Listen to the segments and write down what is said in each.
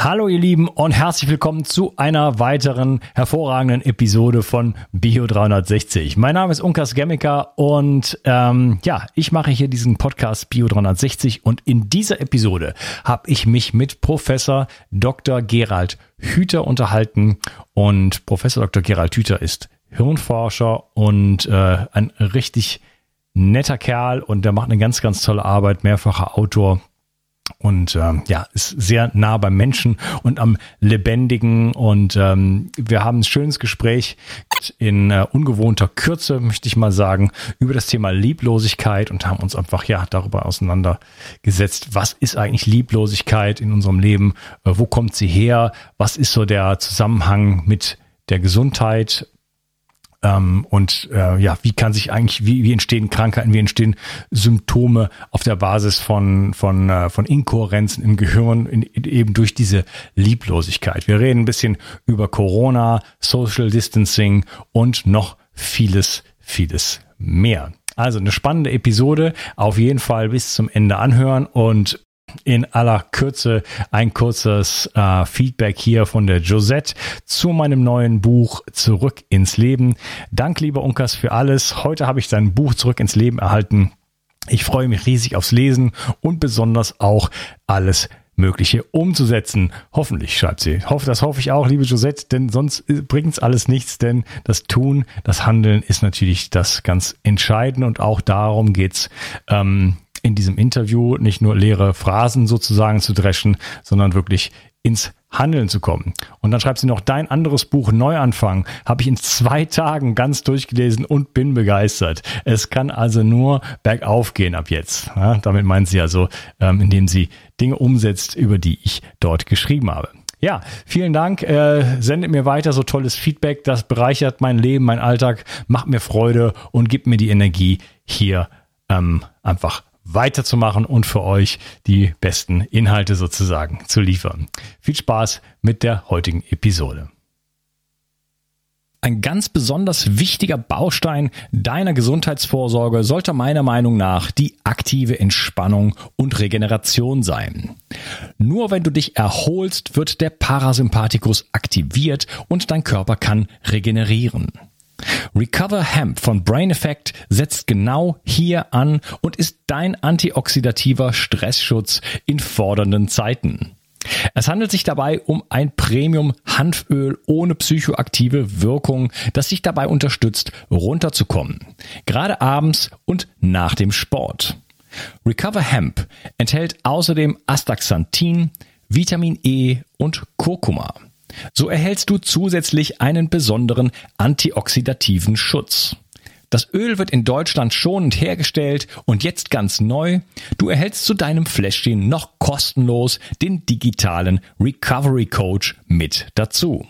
Hallo ihr Lieben und herzlich willkommen zu einer weiteren hervorragenden Episode von Bio 360. Mein Name ist Unkas Gemmiker und ähm, ja, ich mache hier diesen Podcast Bio 360 und in dieser Episode habe ich mich mit Professor Dr. Gerald Hüter unterhalten und Professor Dr. Gerald Hüter ist Hirnforscher und äh, ein richtig netter Kerl und der macht eine ganz, ganz tolle Arbeit, mehrfacher Autor und ähm, ja, ist sehr nah beim Menschen und am Lebendigen. Und ähm, wir haben ein schönes Gespräch in äh, ungewohnter Kürze, möchte ich mal sagen, über das Thema Lieblosigkeit und haben uns einfach ja darüber auseinandergesetzt, was ist eigentlich Lieblosigkeit in unserem Leben, äh, wo kommt sie her, was ist so der Zusammenhang mit der Gesundheit, ähm, und äh, ja, wie kann sich eigentlich, wie, wie entstehen Krankheiten, wie entstehen Symptome auf der Basis von, von, äh, von Inkohärenzen im Gehirn, in, eben durch diese Lieblosigkeit. Wir reden ein bisschen über Corona, Social Distancing und noch vieles, vieles mehr. Also eine spannende Episode. Auf jeden Fall bis zum Ende anhören und in aller Kürze ein kurzes äh, Feedback hier von der Josette zu meinem neuen Buch Zurück ins Leben. Dank, lieber Unkas, für alles. Heute habe ich dein Buch Zurück ins Leben erhalten. Ich freue mich riesig aufs Lesen und besonders auch alles Mögliche umzusetzen. Hoffentlich, schreibt sie. Hoffe, das hoffe ich auch, liebe Josette, denn sonst bringt's alles nichts, denn das Tun, das Handeln ist natürlich das ganz Entscheidende und auch darum geht's ähm, in diesem Interview nicht nur leere Phrasen sozusagen zu dreschen, sondern wirklich ins Handeln zu kommen. Und dann schreibt sie noch, dein anderes Buch Neuanfang habe ich in zwei Tagen ganz durchgelesen und bin begeistert. Es kann also nur bergauf gehen ab jetzt. Ja, damit meint sie also, ähm, indem sie Dinge umsetzt, über die ich dort geschrieben habe. Ja, vielen Dank. Äh, sendet mir weiter so tolles Feedback. Das bereichert mein Leben, mein Alltag, macht mir Freude und gibt mir die Energie, hier ähm, einfach weiterzumachen und für euch die besten Inhalte sozusagen zu liefern. Viel Spaß mit der heutigen Episode. Ein ganz besonders wichtiger Baustein deiner Gesundheitsvorsorge sollte meiner Meinung nach die aktive Entspannung und Regeneration sein. Nur wenn du dich erholst, wird der Parasympathikus aktiviert und dein Körper kann regenerieren. Recover Hemp von Brain Effect setzt genau hier an und ist dein antioxidativer Stressschutz in fordernden Zeiten. Es handelt sich dabei um ein Premium-Hanföl ohne psychoaktive Wirkung, das dich dabei unterstützt, runterzukommen. Gerade abends und nach dem Sport. Recover Hemp enthält außerdem Astaxanthin, Vitamin E und Kurkuma. So erhältst du zusätzlich einen besonderen antioxidativen Schutz. Das Öl wird in Deutschland schonend hergestellt und jetzt ganz neu. Du erhältst zu deinem Fläschchen noch kostenlos den digitalen Recovery Coach mit dazu.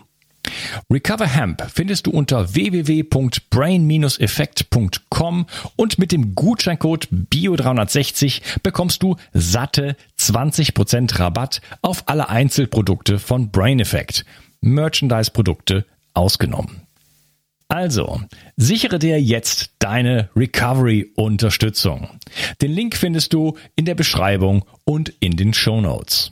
Recover Hemp findest du unter www.brain-effekt.com und mit dem Gutscheincode BIO360 bekommst du satte 20% Rabatt auf alle Einzelprodukte von Brain Effect. Merchandise-Produkte ausgenommen. Also, sichere dir jetzt deine Recovery-Unterstützung. Den Link findest du in der Beschreibung und in den Show Notes.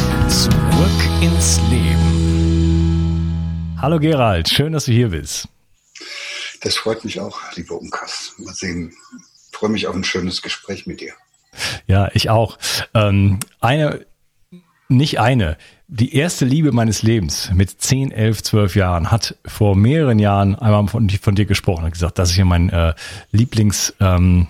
Zurück ins Leben. Hallo Gerald, schön, dass du hier bist. Das freut mich auch, lieber Unkas. Mal sehen. Ich freue mich auf ein schönes Gespräch mit dir. Ja, ich auch. Ähm, eine, nicht eine, die erste Liebe meines Lebens mit 10, 11, 12 Jahren hat vor mehreren Jahren einmal von, von dir gesprochen und gesagt, das ist ja mein äh, Lieblings, ähm,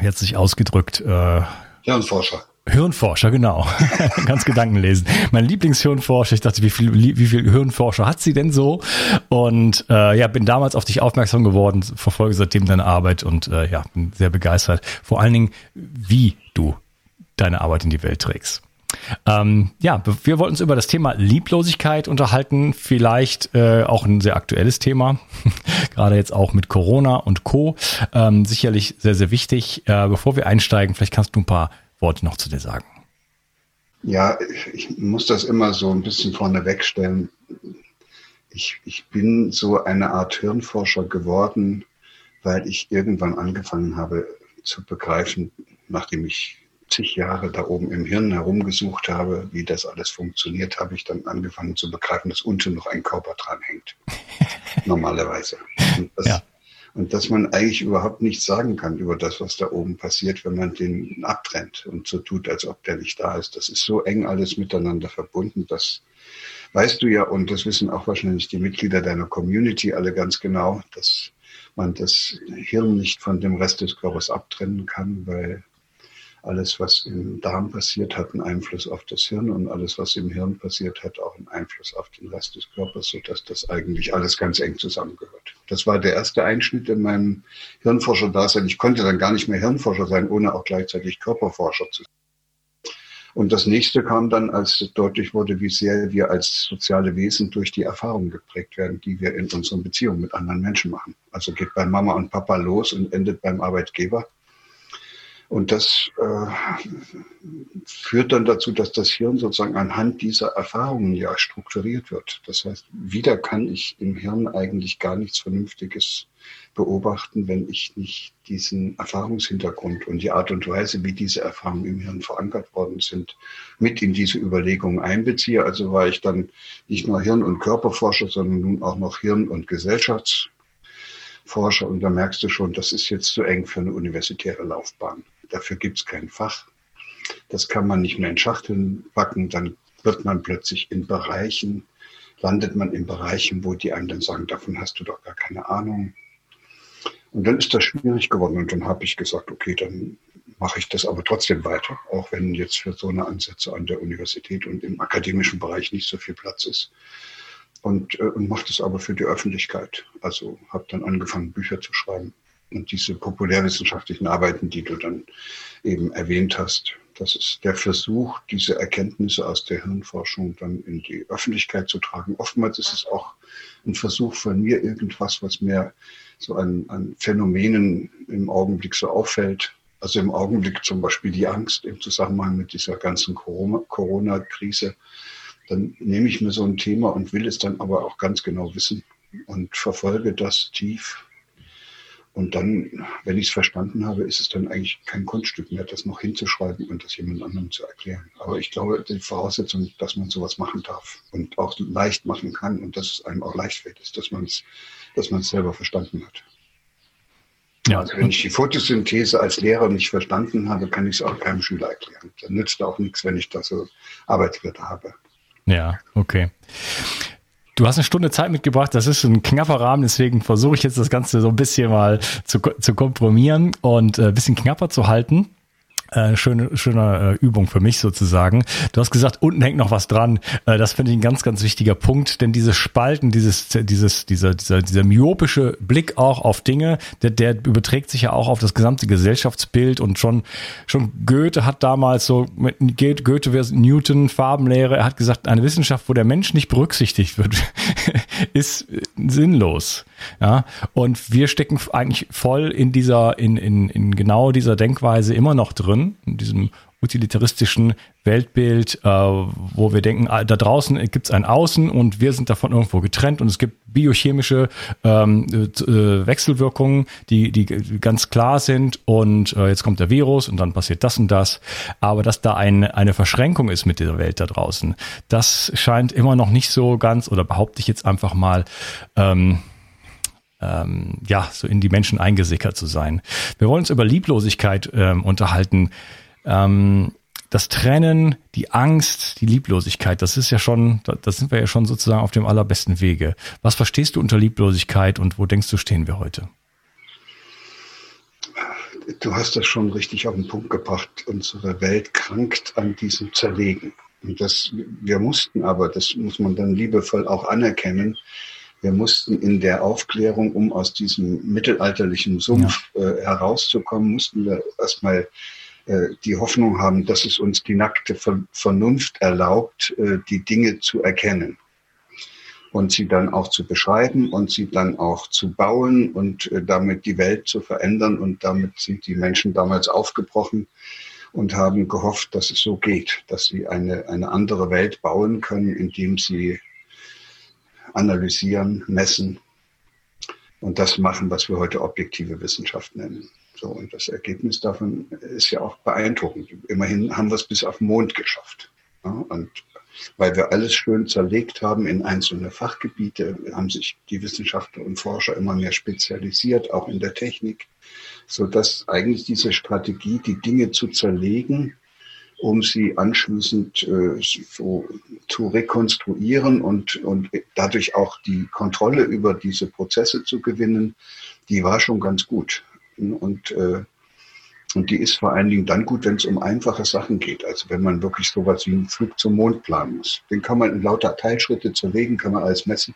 jetzt sich ausgedrückt, äh, Hirnforscher. Hirnforscher, genau. Ganz Gedanken lesen. Mein Lieblingshirnforscher, ich dachte, wie viel, wie viel Hirnforscher hat sie denn so? Und äh, ja, bin damals auf dich aufmerksam geworden, verfolge seitdem deine Arbeit und äh, ja, bin sehr begeistert. Vor allen Dingen, wie du deine Arbeit in die Welt trägst. Ähm, ja, wir wollten uns über das Thema Lieblosigkeit unterhalten, vielleicht äh, auch ein sehr aktuelles Thema, gerade jetzt auch mit Corona und Co. Ähm, sicherlich sehr, sehr wichtig. Äh, bevor wir einsteigen, vielleicht kannst du ein paar Worte noch zu dir sagen. Ja, ich muss das immer so ein bisschen vorne wegstellen. Ich, ich bin so eine Art Hirnforscher geworden, weil ich irgendwann angefangen habe zu begreifen, nachdem ich zig Jahre da oben im Hirn herumgesucht habe, wie das alles funktioniert, habe ich dann angefangen zu begreifen, dass unten noch ein Körper dran hängt. Normalerweise. Und das, ja. Und dass man eigentlich überhaupt nichts sagen kann über das, was da oben passiert, wenn man den abtrennt und so tut, als ob der nicht da ist. Das ist so eng alles miteinander verbunden, dass weißt du ja, und das wissen auch wahrscheinlich die Mitglieder deiner Community alle ganz genau, dass man das Hirn nicht von dem Rest des Körpers abtrennen kann, weil alles, was im Darm passiert, hat einen Einfluss auf das Hirn und alles, was im Hirn passiert, hat auch einen Einfluss auf den Rest des Körpers, sodass das eigentlich alles ganz eng zusammengehört. Das war der erste Einschnitt in meinem Hirnforscher-Dasein. Ich konnte dann gar nicht mehr Hirnforscher sein, ohne auch gleichzeitig Körperforscher zu sein. Und das nächste kam dann, als deutlich wurde, wie sehr wir als soziale Wesen durch die Erfahrungen geprägt werden, die wir in unseren Beziehungen mit anderen Menschen machen. Also geht bei Mama und Papa los und endet beim Arbeitgeber. Und das äh, führt dann dazu, dass das Hirn sozusagen anhand dieser Erfahrungen ja strukturiert wird. Das heißt, wieder kann ich im Hirn eigentlich gar nichts Vernünftiges beobachten, wenn ich nicht diesen Erfahrungshintergrund und die Art und Weise, wie diese Erfahrungen im Hirn verankert worden sind, mit in diese Überlegungen einbeziehe. Also war ich dann nicht nur Hirn- und Körperforscher, sondern nun auch noch Hirn- und Gesellschaftsforscher. Und da merkst du schon, das ist jetzt zu eng für eine universitäre Laufbahn. Dafür gibt es kein Fach. Das kann man nicht mehr in Schachteln packen. Dann wird man plötzlich in Bereichen, landet man in Bereichen, wo die einem dann sagen, davon hast du doch gar keine Ahnung. Und dann ist das schwierig geworden. Und dann habe ich gesagt, okay, dann mache ich das aber trotzdem weiter, auch wenn jetzt für so eine Ansätze an der Universität und im akademischen Bereich nicht so viel Platz ist. Und, äh, und mache das aber für die Öffentlichkeit. Also habe dann angefangen, Bücher zu schreiben und diese populärwissenschaftlichen Arbeiten, die du dann eben erwähnt hast, das ist der Versuch, diese Erkenntnisse aus der Hirnforschung dann in die Öffentlichkeit zu tragen. Oftmals ist es auch ein Versuch von mir, irgendwas, was mir so an, an Phänomenen im Augenblick so auffällt. Also im Augenblick zum Beispiel die Angst im Zusammenhang mit dieser ganzen Corona-Krise. Dann nehme ich mir so ein Thema und will es dann aber auch ganz genau wissen und verfolge das tief und dann, wenn ich es verstanden habe, ist es dann eigentlich kein Kunststück mehr, das noch hinzuschreiben und das jemand anderem zu erklären. Aber ich glaube, die Voraussetzung, dass man sowas machen darf und auch leicht machen kann und dass es einem auch leicht fällt, ist, dass man es dass man es selber verstanden hat. Ja. Also wenn ich die Photosynthese als Lehrer nicht verstanden habe, kann ich es auch keinem Schüler erklären. Dann nützt auch nichts, wenn ich da so Arbeitsblätter habe. Ja, okay. Du hast eine Stunde Zeit mitgebracht, das ist ein knapper Rahmen, deswegen versuche ich jetzt das Ganze so ein bisschen mal zu, zu komprimieren und äh, ein bisschen knapper zu halten. Äh, schöne, schöne äh, Übung für mich sozusagen. Du hast gesagt, unten hängt noch was dran. Äh, das finde ich ein ganz, ganz wichtiger Punkt, denn diese Spalten, dieses, dieses, dieser, dieser, dieser myopische Blick auch auf Dinge, der, der überträgt sich ja auch auf das gesamte Gesellschaftsbild und schon, schon Goethe hat damals so, mit Goethe versus Newton, Farbenlehre, er hat gesagt, eine Wissenschaft, wo der Mensch nicht berücksichtigt wird, ist sinnlos. Ja, und wir stecken eigentlich voll in dieser, in, in, in genau dieser Denkweise immer noch drin, in diesem utilitaristischen Weltbild, äh, wo wir denken, ah, da draußen gibt es ein Außen und wir sind davon irgendwo getrennt und es gibt biochemische ähm, äh, Wechselwirkungen, die, die ganz klar sind und äh, jetzt kommt der Virus und dann passiert das und das. Aber dass da ein, eine Verschränkung ist mit dieser Welt da draußen, das scheint immer noch nicht so ganz, oder behaupte ich jetzt einfach mal, ähm, ähm, ja, so in die Menschen eingesickert zu sein. Wir wollen uns über Lieblosigkeit ähm, unterhalten. Ähm, das Trennen, die Angst, die Lieblosigkeit, das ist ja schon, da sind wir ja schon sozusagen auf dem allerbesten Wege. Was verstehst du unter Lieblosigkeit und wo denkst du, stehen wir heute? Du hast das schon richtig auf den Punkt gebracht. Unsere Welt krankt an diesem Zerlegen. Und das, wir mussten aber, das muss man dann liebevoll auch anerkennen, wir mussten in der Aufklärung, um aus diesem mittelalterlichen Sumpf ja. äh, herauszukommen, mussten wir erstmal äh, die Hoffnung haben, dass es uns die nackte Vernunft erlaubt, äh, die Dinge zu erkennen und sie dann auch zu beschreiben und sie dann auch zu bauen und äh, damit die Welt zu verändern. Und damit sind die Menschen damals aufgebrochen und haben gehofft, dass es so geht, dass sie eine, eine andere Welt bauen können, indem sie analysieren, messen und das machen, was wir heute objektive Wissenschaft nennen. So, und das Ergebnis davon ist ja auch beeindruckend. Immerhin haben wir es bis auf den Mond geschafft. Ja, und weil wir alles schön zerlegt haben in einzelne Fachgebiete, haben sich die Wissenschaftler und Forscher immer mehr spezialisiert, auch in der Technik, so dass eigentlich diese Strategie, die Dinge zu zerlegen, um sie anschließend äh, so zu rekonstruieren und, und dadurch auch die Kontrolle über diese Prozesse zu gewinnen, die war schon ganz gut. Und äh, und die ist vor allen Dingen dann gut, wenn es um einfache Sachen geht. Also wenn man wirklich sowas wie einen Flug zum Mond planen muss. Den kann man in lauter Teilschritte zerlegen, kann man alles messen.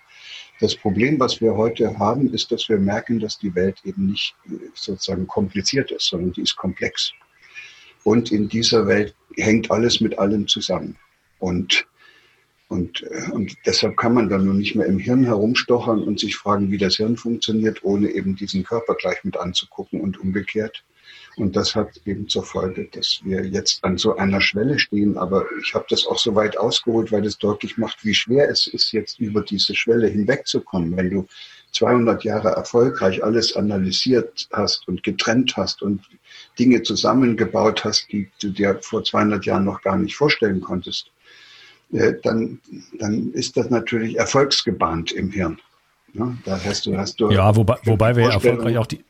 Das Problem, was wir heute haben, ist, dass wir merken, dass die Welt eben nicht äh, sozusagen kompliziert ist, sondern die ist komplex. Und in dieser Welt hängt alles mit allem zusammen. Und, und, äh, und deshalb kann man dann nur nicht mehr im Hirn herumstochern und sich fragen, wie das Hirn funktioniert, ohne eben diesen Körper gleich mit anzugucken und umgekehrt. Und das hat eben zur Folge, dass wir jetzt an so einer Schwelle stehen. Aber ich habe das auch so weit ausgeholt, weil das deutlich macht, wie schwer es ist, jetzt über diese Schwelle hinwegzukommen. Wenn du 200 Jahre erfolgreich alles analysiert hast und getrennt hast und Dinge zusammengebaut hast, die du dir vor 200 Jahren noch gar nicht vorstellen konntest, äh, dann, dann ist das natürlich erfolgsgebahnt im Hirn. Da hast du, hast du ja, wobei, wobei wir erfolgreich auch die,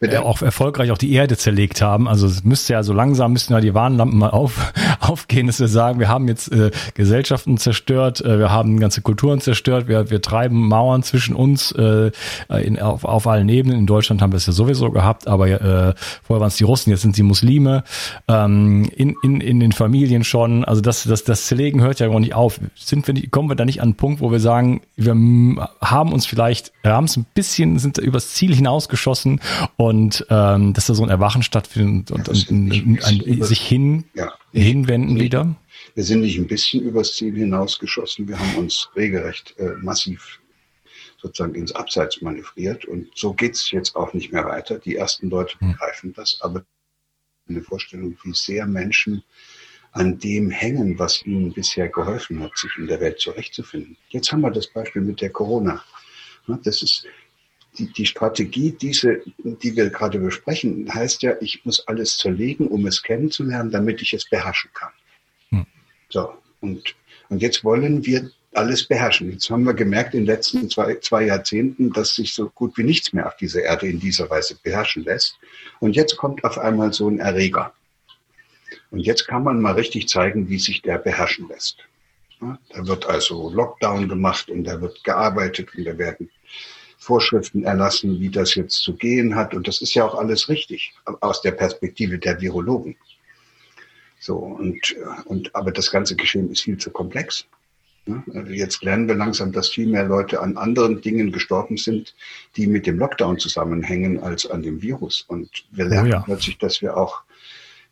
Bitte? auch erfolgreich auch die Erde zerlegt haben. Also es müsste ja so langsam müssten ja die Warnlampen mal auf, aufgehen, dass wir sagen, wir haben jetzt äh, Gesellschaften zerstört, äh, wir haben ganze Kulturen zerstört, wir, wir treiben Mauern zwischen uns äh, in, auf, auf allen Ebenen. In Deutschland haben wir es ja sowieso gehabt, aber äh, vorher waren es die Russen, jetzt sind sie Muslime, ähm, in, in, in den Familien schon. Also das, das, das Zerlegen hört ja gar nicht auf. Sind wir nicht, kommen wir da nicht an einen Punkt, wo wir sagen, wir haben uns vielleicht, wir haben es ein bisschen, sind übers Ziel hinausgeschossen und ähm, dass da so ein Erwachen stattfindet und, und, und ein, ein, sich hin, ja, hinwenden wieder? Wir sind nicht ein bisschen übers Ziel hinausgeschossen, wir haben uns regelrecht äh, massiv sozusagen ins Abseits manövriert und so geht's jetzt auch nicht mehr weiter. Die ersten Leute hm. begreifen das, aber eine Vorstellung, wie sehr Menschen an dem hängen, was ihnen bisher geholfen hat, sich in der Welt zurechtzufinden. Jetzt haben wir das Beispiel mit der Corona. Das ist, die, die Strategie, diese, die wir gerade besprechen, heißt ja, ich muss alles zerlegen, um es kennenzulernen, damit ich es beherrschen kann. Hm. So, und, und jetzt wollen wir alles beherrschen. Jetzt haben wir gemerkt in den letzten zwei, zwei Jahrzehnten, dass sich so gut wie nichts mehr auf dieser Erde in dieser Weise beherrschen lässt. Und jetzt kommt auf einmal so ein Erreger. Und jetzt kann man mal richtig zeigen, wie sich der beherrschen lässt. Da wird also Lockdown gemacht und da wird gearbeitet und da werden Vorschriften erlassen, wie das jetzt zu gehen hat. Und das ist ja auch alles richtig aus der Perspektive der Virologen. So, und, und, aber das ganze Geschehen ist viel zu komplex. Also jetzt lernen wir langsam, dass viel mehr Leute an anderen Dingen gestorben sind, die mit dem Lockdown zusammenhängen, als an dem Virus. Und wir lernen oh ja. plötzlich, dass wir auch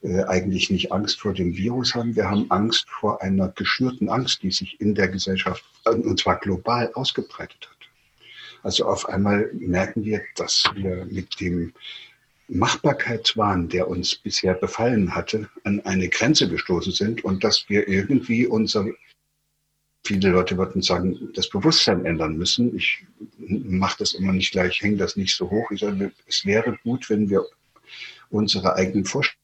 äh, eigentlich nicht Angst vor dem Virus haben. Wir haben Angst vor einer geschürten Angst, die sich in der Gesellschaft, und zwar global, ausgebreitet hat. Also auf einmal merken wir, dass wir mit dem Machbarkeitswahn, der uns bisher befallen hatte, an eine Grenze gestoßen sind und dass wir irgendwie unser, viele Leute würden sagen, das Bewusstsein ändern müssen. Ich mache das immer nicht gleich, hänge das nicht so hoch. Ich sage, es wäre gut, wenn wir unsere eigenen Vorstellungen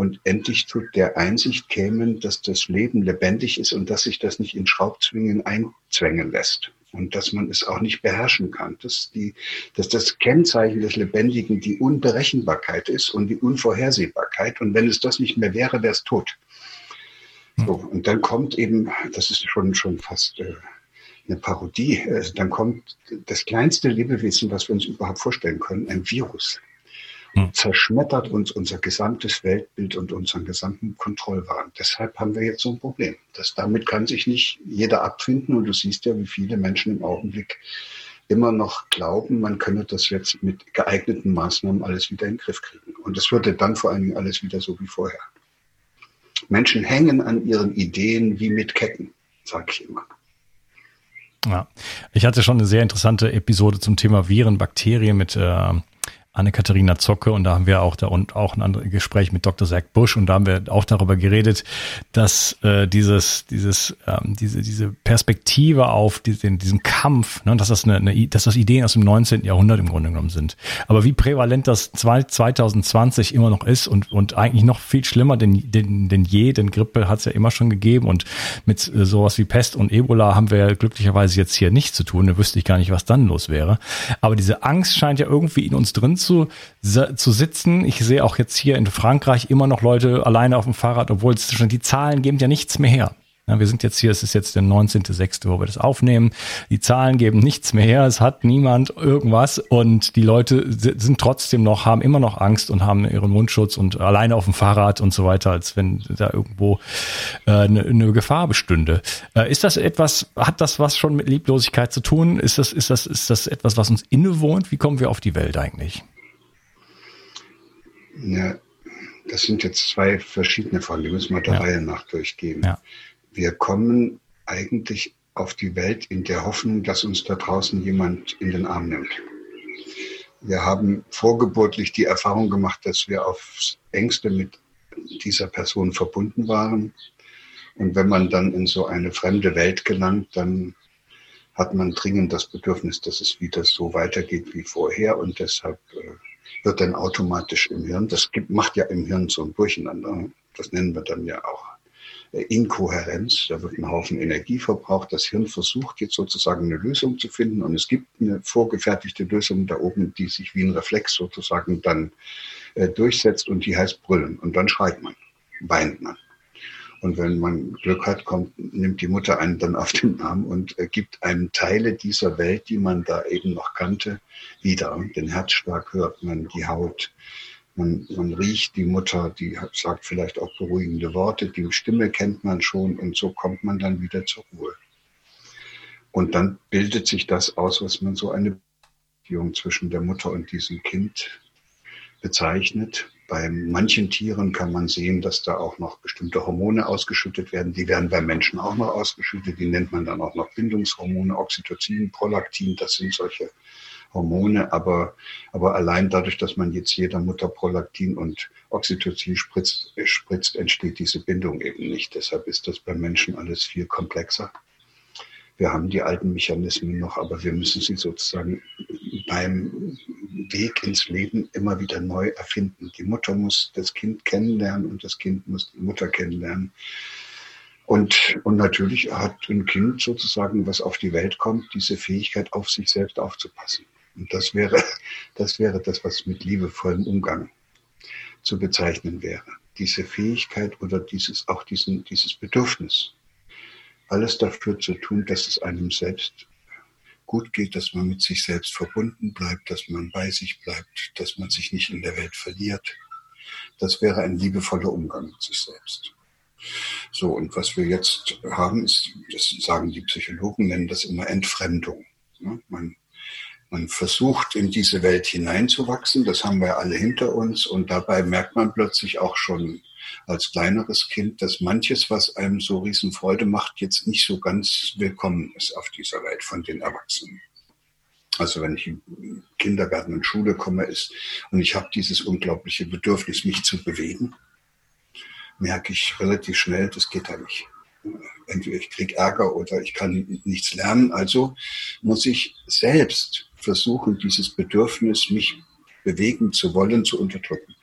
und endlich zu der Einsicht kämen, dass das Leben lebendig ist und dass sich das nicht in Schraubzwingen einzwängen lässt und dass man es auch nicht beherrschen kann. Dass, die, dass das Kennzeichen des Lebendigen die Unberechenbarkeit ist und die Unvorhersehbarkeit. Und wenn es das nicht mehr wäre, wäre es tot. Hm. So, und dann kommt eben, das ist schon, schon fast äh, eine Parodie, also dann kommt das kleinste Lebewesen, was wir uns überhaupt vorstellen können, ein Virus. Zerschmettert uns unser gesamtes Weltbild und unseren gesamten Kontrollwahn. Deshalb haben wir jetzt so ein Problem. Das, damit kann sich nicht jeder abfinden und du siehst ja, wie viele Menschen im Augenblick immer noch glauben, man könne das jetzt mit geeigneten Maßnahmen alles wieder in den Griff kriegen. Und es würde dann vor allen Dingen alles wieder so wie vorher. Menschen hängen an ihren Ideen wie mit Ketten, sage ich immer. Ja, ich hatte schon eine sehr interessante Episode zum Thema Viren, Bakterien mit äh, Anne-Katharina Zocke und da haben wir auch da und auch ein anderes Gespräch mit Dr. Zach Busch und da haben wir auch darüber geredet, dass äh, dieses dieses ähm, diese diese Perspektive auf diesen, diesen Kampf, ne, dass das eine, eine dass das Ideen aus dem 19. Jahrhundert im Grunde genommen sind. Aber wie prävalent das 2020 immer noch ist und und eigentlich noch viel schlimmer denn denn, denn je, denn Grippe hat es ja immer schon gegeben und mit äh, sowas wie Pest und Ebola haben wir ja glücklicherweise jetzt hier nichts zu tun. Da wüsste ich gar nicht, was dann los wäre. Aber diese Angst scheint ja irgendwie in uns drin zu, zu sitzen. Ich sehe auch jetzt hier in Frankreich immer noch Leute alleine auf dem Fahrrad, obwohl es schon die Zahlen geben ja nichts mehr her. Wir sind jetzt hier, es ist jetzt der 19.06., wo wir das aufnehmen. Die Zahlen geben nichts mehr her, es hat niemand irgendwas und die Leute sind trotzdem noch, haben immer noch Angst und haben ihren Mundschutz und alleine auf dem Fahrrad und so weiter, als wenn da irgendwo äh, eine, eine Gefahr bestünde. Äh, ist das etwas, hat das was schon mit Lieblosigkeit zu tun? Ist das, ist das, ist das etwas, was uns innewohnt? Wie kommen wir auf die Welt eigentlich? Ja, das sind jetzt zwei verschiedene Fragen, die müssen wir der ja. Reihe nach durchgehen. Ja wir kommen eigentlich auf die Welt in der Hoffnung, dass uns da draußen jemand in den Arm nimmt. Wir haben vorgeburtlich die Erfahrung gemacht, dass wir aufs engste mit dieser Person verbunden waren. Und wenn man dann in so eine fremde Welt gelangt, dann hat man dringend das Bedürfnis, dass es wieder so weitergeht wie vorher. Und deshalb äh, wird dann automatisch im Hirn, das gibt, macht ja im Hirn so ein Durcheinander. Das nennen wir dann ja auch Inkohärenz, da wird ein Haufen Energie verbraucht. Das Hirn versucht jetzt sozusagen eine Lösung zu finden und es gibt eine vorgefertigte Lösung da oben, die sich wie ein Reflex sozusagen dann äh, durchsetzt und die heißt Brüllen. Und dann schreit man, weint man. Und wenn man Glück hat, kommt, nimmt die Mutter einen dann auf den Arm und äh, gibt einem Teile dieser Welt, die man da eben noch kannte, wieder. Den Herzschlag hört man, die Haut, man, man riecht die Mutter, die sagt vielleicht auch beruhigende Worte, die Stimme kennt man schon und so kommt man dann wieder zur Ruhe. Und dann bildet sich das aus, was man so eine Beziehung zwischen der Mutter und diesem Kind bezeichnet. Bei manchen Tieren kann man sehen, dass da auch noch bestimmte Hormone ausgeschüttet werden. Die werden bei Menschen auch noch ausgeschüttet. Die nennt man dann auch noch Bindungshormone, Oxytocin, Prolaktin. Das sind solche Hormone, aber, aber allein dadurch, dass man jetzt jeder Mutter Prolaktin und Oxytocin spritzt, spritzt, entsteht diese Bindung eben nicht. Deshalb ist das beim Menschen alles viel komplexer. Wir haben die alten Mechanismen noch, aber wir müssen sie sozusagen beim Weg ins Leben immer wieder neu erfinden. Die Mutter muss das Kind kennenlernen und das Kind muss die Mutter kennenlernen. Und, und natürlich hat ein Kind sozusagen, was auf die Welt kommt, diese Fähigkeit, auf sich selbst aufzupassen. Und das wäre, das wäre das, was mit liebevollem Umgang zu bezeichnen wäre. Diese Fähigkeit oder dieses, auch diesen, dieses Bedürfnis, alles dafür zu tun, dass es einem selbst gut geht, dass man mit sich selbst verbunden bleibt, dass man bei sich bleibt, dass man sich nicht in der Welt verliert. Das wäre ein liebevoller Umgang mit sich selbst. So, und was wir jetzt haben, ist, das sagen die Psychologen, nennen das immer Entfremdung. Man man versucht, in diese Welt hineinzuwachsen. Das haben wir alle hinter uns. Und dabei merkt man plötzlich auch schon als kleineres Kind, dass manches, was einem so Riesenfreude macht, jetzt nicht so ganz willkommen ist auf dieser Welt von den Erwachsenen. Also wenn ich in Kindergarten und Schule komme ist und ich habe dieses unglaubliche Bedürfnis, mich zu bewegen, merke ich relativ schnell, das geht da nicht entweder ich kriege Ärger oder ich kann nichts lernen. Also muss ich selbst versuchen, dieses Bedürfnis, mich bewegen zu wollen, zu unterdrücken.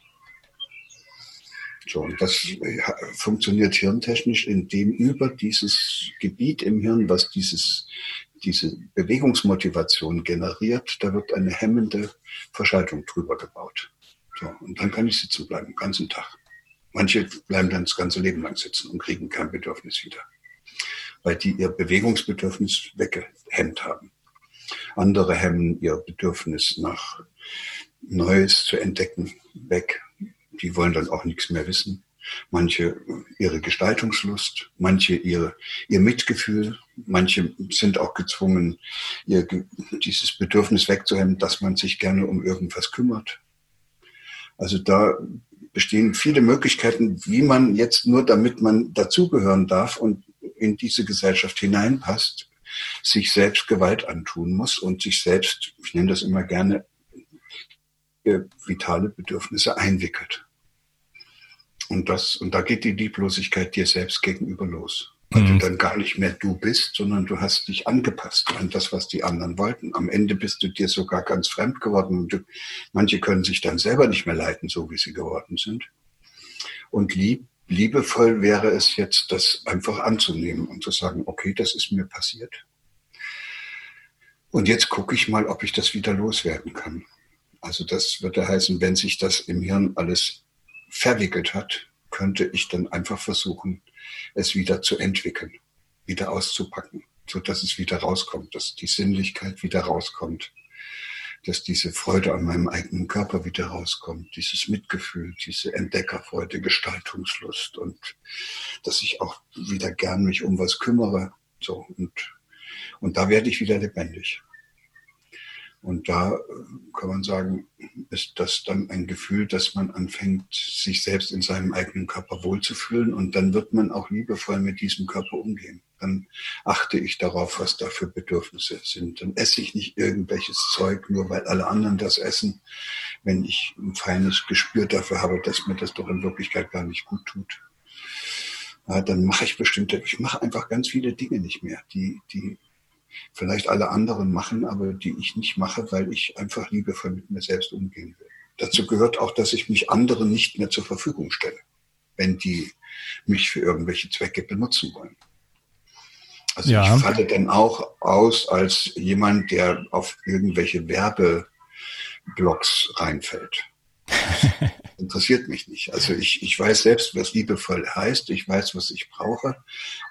So, und das funktioniert hirntechnisch, indem über dieses Gebiet im Hirn, was dieses, diese Bewegungsmotivation generiert, da wird eine hemmende Verschaltung drüber gebaut. So, und dann kann ich sitzen bleiben, den ganzen Tag. Manche bleiben dann das ganze Leben lang sitzen und kriegen kein Bedürfnis wieder, weil die ihr Bewegungsbedürfnis weggehemmt haben. Andere hemmen ihr Bedürfnis nach Neues zu entdecken weg. Die wollen dann auch nichts mehr wissen. Manche ihre Gestaltungslust, manche ihre, ihr Mitgefühl. manche sind auch gezwungen, ihr, dieses Bedürfnis wegzuhemmen, dass man sich gerne um irgendwas kümmert. Also da bestehen viele Möglichkeiten, wie man jetzt nur damit man dazugehören darf und in diese Gesellschaft hineinpasst, sich selbst Gewalt antun muss und sich selbst, ich nenne das immer gerne, vitale Bedürfnisse einwickelt. Und das, und da geht die Lieblosigkeit dir selbst gegenüber los. Weil mhm. du dann gar nicht mehr du bist, sondern du hast dich angepasst an das, was die anderen wollten. Am Ende bist du dir sogar ganz fremd geworden. Und du, manche können sich dann selber nicht mehr leiten, so wie sie geworden sind. Und lieb, liebevoll wäre es jetzt, das einfach anzunehmen und zu sagen, okay, das ist mir passiert. Und jetzt gucke ich mal, ob ich das wieder loswerden kann. Also das würde heißen, wenn sich das im Hirn alles verwickelt hat, könnte ich dann einfach versuchen, es wieder zu entwickeln, wieder auszupacken, so dass es wieder rauskommt, dass die Sinnlichkeit wieder rauskommt, dass diese Freude an meinem eigenen Körper wieder rauskommt, dieses Mitgefühl, diese Entdeckerfreude, Gestaltungslust und dass ich auch wieder gern mich um was kümmere, so und und da werde ich wieder lebendig. Und da äh, kann man sagen, ist das dann ein Gefühl, dass man anfängt, sich selbst in seinem eigenen Körper wohlzufühlen und dann wird man auch liebevoll mit diesem Körper umgehen. Dann achte ich darauf, was da für Bedürfnisse sind. Dann esse ich nicht irgendwelches Zeug, nur weil alle anderen das essen, wenn ich ein feines Gespür dafür habe, dass mir das doch in Wirklichkeit gar nicht gut tut. Ja, dann mache ich bestimmte, ich mache einfach ganz viele Dinge nicht mehr, die, die vielleicht alle anderen machen, aber die ich nicht mache, weil ich einfach liebevoll mit mir selbst umgehen will. Dazu gehört auch, dass ich mich anderen nicht mehr zur Verfügung stelle, wenn die mich für irgendwelche Zwecke benutzen wollen. Also ja. ich falle dann auch aus als jemand, der auf irgendwelche Werbeblogs reinfällt. interessiert mich nicht. Also ich, ich weiß selbst, was liebevoll heißt. Ich weiß, was ich brauche.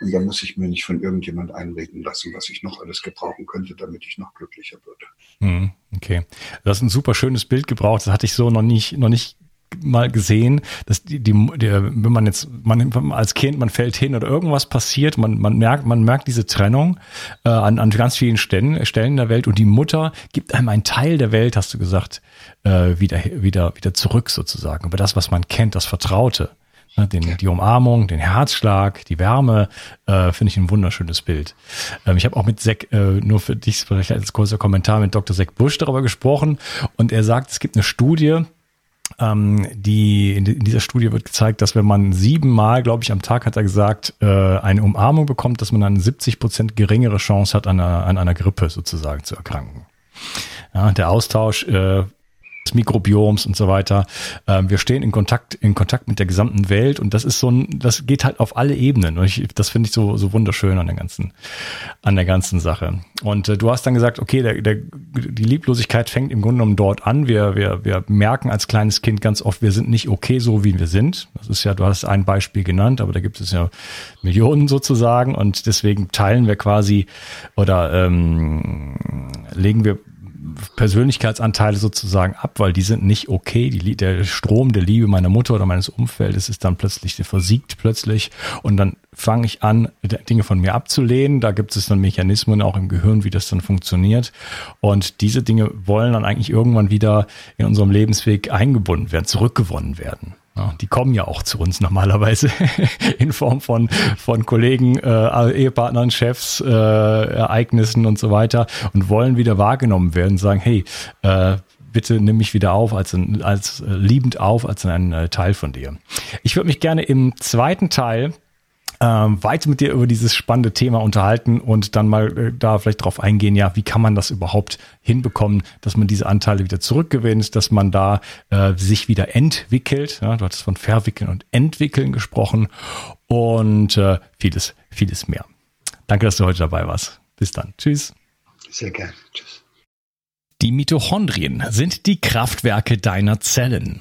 Und da muss ich mir nicht von irgendjemand einreden lassen, was ich noch alles gebrauchen könnte, damit ich noch glücklicher würde. Hm, okay. Du hast ein super schönes Bild gebraucht. Das hatte ich so noch nicht, noch nicht mal gesehen, dass die, die der, wenn man jetzt, man als Kind, man fällt hin oder irgendwas passiert, man, man merkt, man merkt diese Trennung äh, an, an ganz vielen Stellen, Stellen der Welt und die Mutter gibt einem einen Teil der Welt, hast du gesagt, äh, wieder, wieder, wieder zurück sozusagen. Aber das, was man kennt, das Vertraute, ne, den, die Umarmung, den Herzschlag, die Wärme, äh, finde ich ein wunderschönes Bild. Ähm, ich habe auch mit Zack, äh, nur für dich vielleicht als kurzer Kommentar, mit Dr. Zack Busch darüber gesprochen und er sagt, es gibt eine Studie, ähm, die, in, dieser Studie wird gezeigt, dass wenn man siebenmal, glaube ich, am Tag hat er gesagt, äh, eine Umarmung bekommt, dass man dann 70 Prozent geringere Chance hat, an einer, an einer Grippe sozusagen zu erkranken. Ja, der Austausch äh, des Mikrobioms und so weiter. Ähm, wir stehen in Kontakt, in Kontakt mit der gesamten Welt und das ist so ein, das geht halt auf alle Ebenen. Und ich, das finde ich so, so wunderschön an der ganzen, an der ganzen Sache. Und äh, du hast dann gesagt, okay, der, der, die Lieblosigkeit fängt im Grunde genommen dort an. Wir, wir, wir merken als kleines Kind ganz oft, wir sind nicht okay so, wie wir sind. Das ist ja, du hast ein Beispiel genannt, aber da gibt es ja Millionen sozusagen und deswegen teilen wir quasi oder ähm, legen wir Persönlichkeitsanteile sozusagen ab, weil die sind nicht okay. Die, der Strom der Liebe meiner Mutter oder meines Umfeldes ist dann plötzlich, der versiegt plötzlich und dann fange ich an, Dinge von mir abzulehnen. Da gibt es dann Mechanismen auch im Gehirn, wie das dann funktioniert. Und diese Dinge wollen dann eigentlich irgendwann wieder in unserem Lebensweg eingebunden werden, zurückgewonnen werden. Ja, die kommen ja auch zu uns normalerweise in Form von, von Kollegen, äh, Ehepartnern, Chefs, äh, Ereignissen und so weiter und wollen wieder wahrgenommen werden, sagen, hey, äh, bitte nimm mich wieder auf, als, als äh, liebend auf, als ein äh, Teil von dir. Ich würde mich gerne im zweiten Teil ähm, weiter mit dir über dieses spannende Thema unterhalten und dann mal äh, da vielleicht drauf eingehen, ja, wie kann man das überhaupt hinbekommen, dass man diese Anteile wieder zurückgewinnt, dass man da äh, sich wieder entwickelt. Ja, du hattest von verwickeln und entwickeln gesprochen und äh, vieles, vieles mehr. Danke, dass du heute dabei warst. Bis dann. Tschüss. Sehr gerne. Tschüss. Die Mitochondrien sind die Kraftwerke deiner Zellen.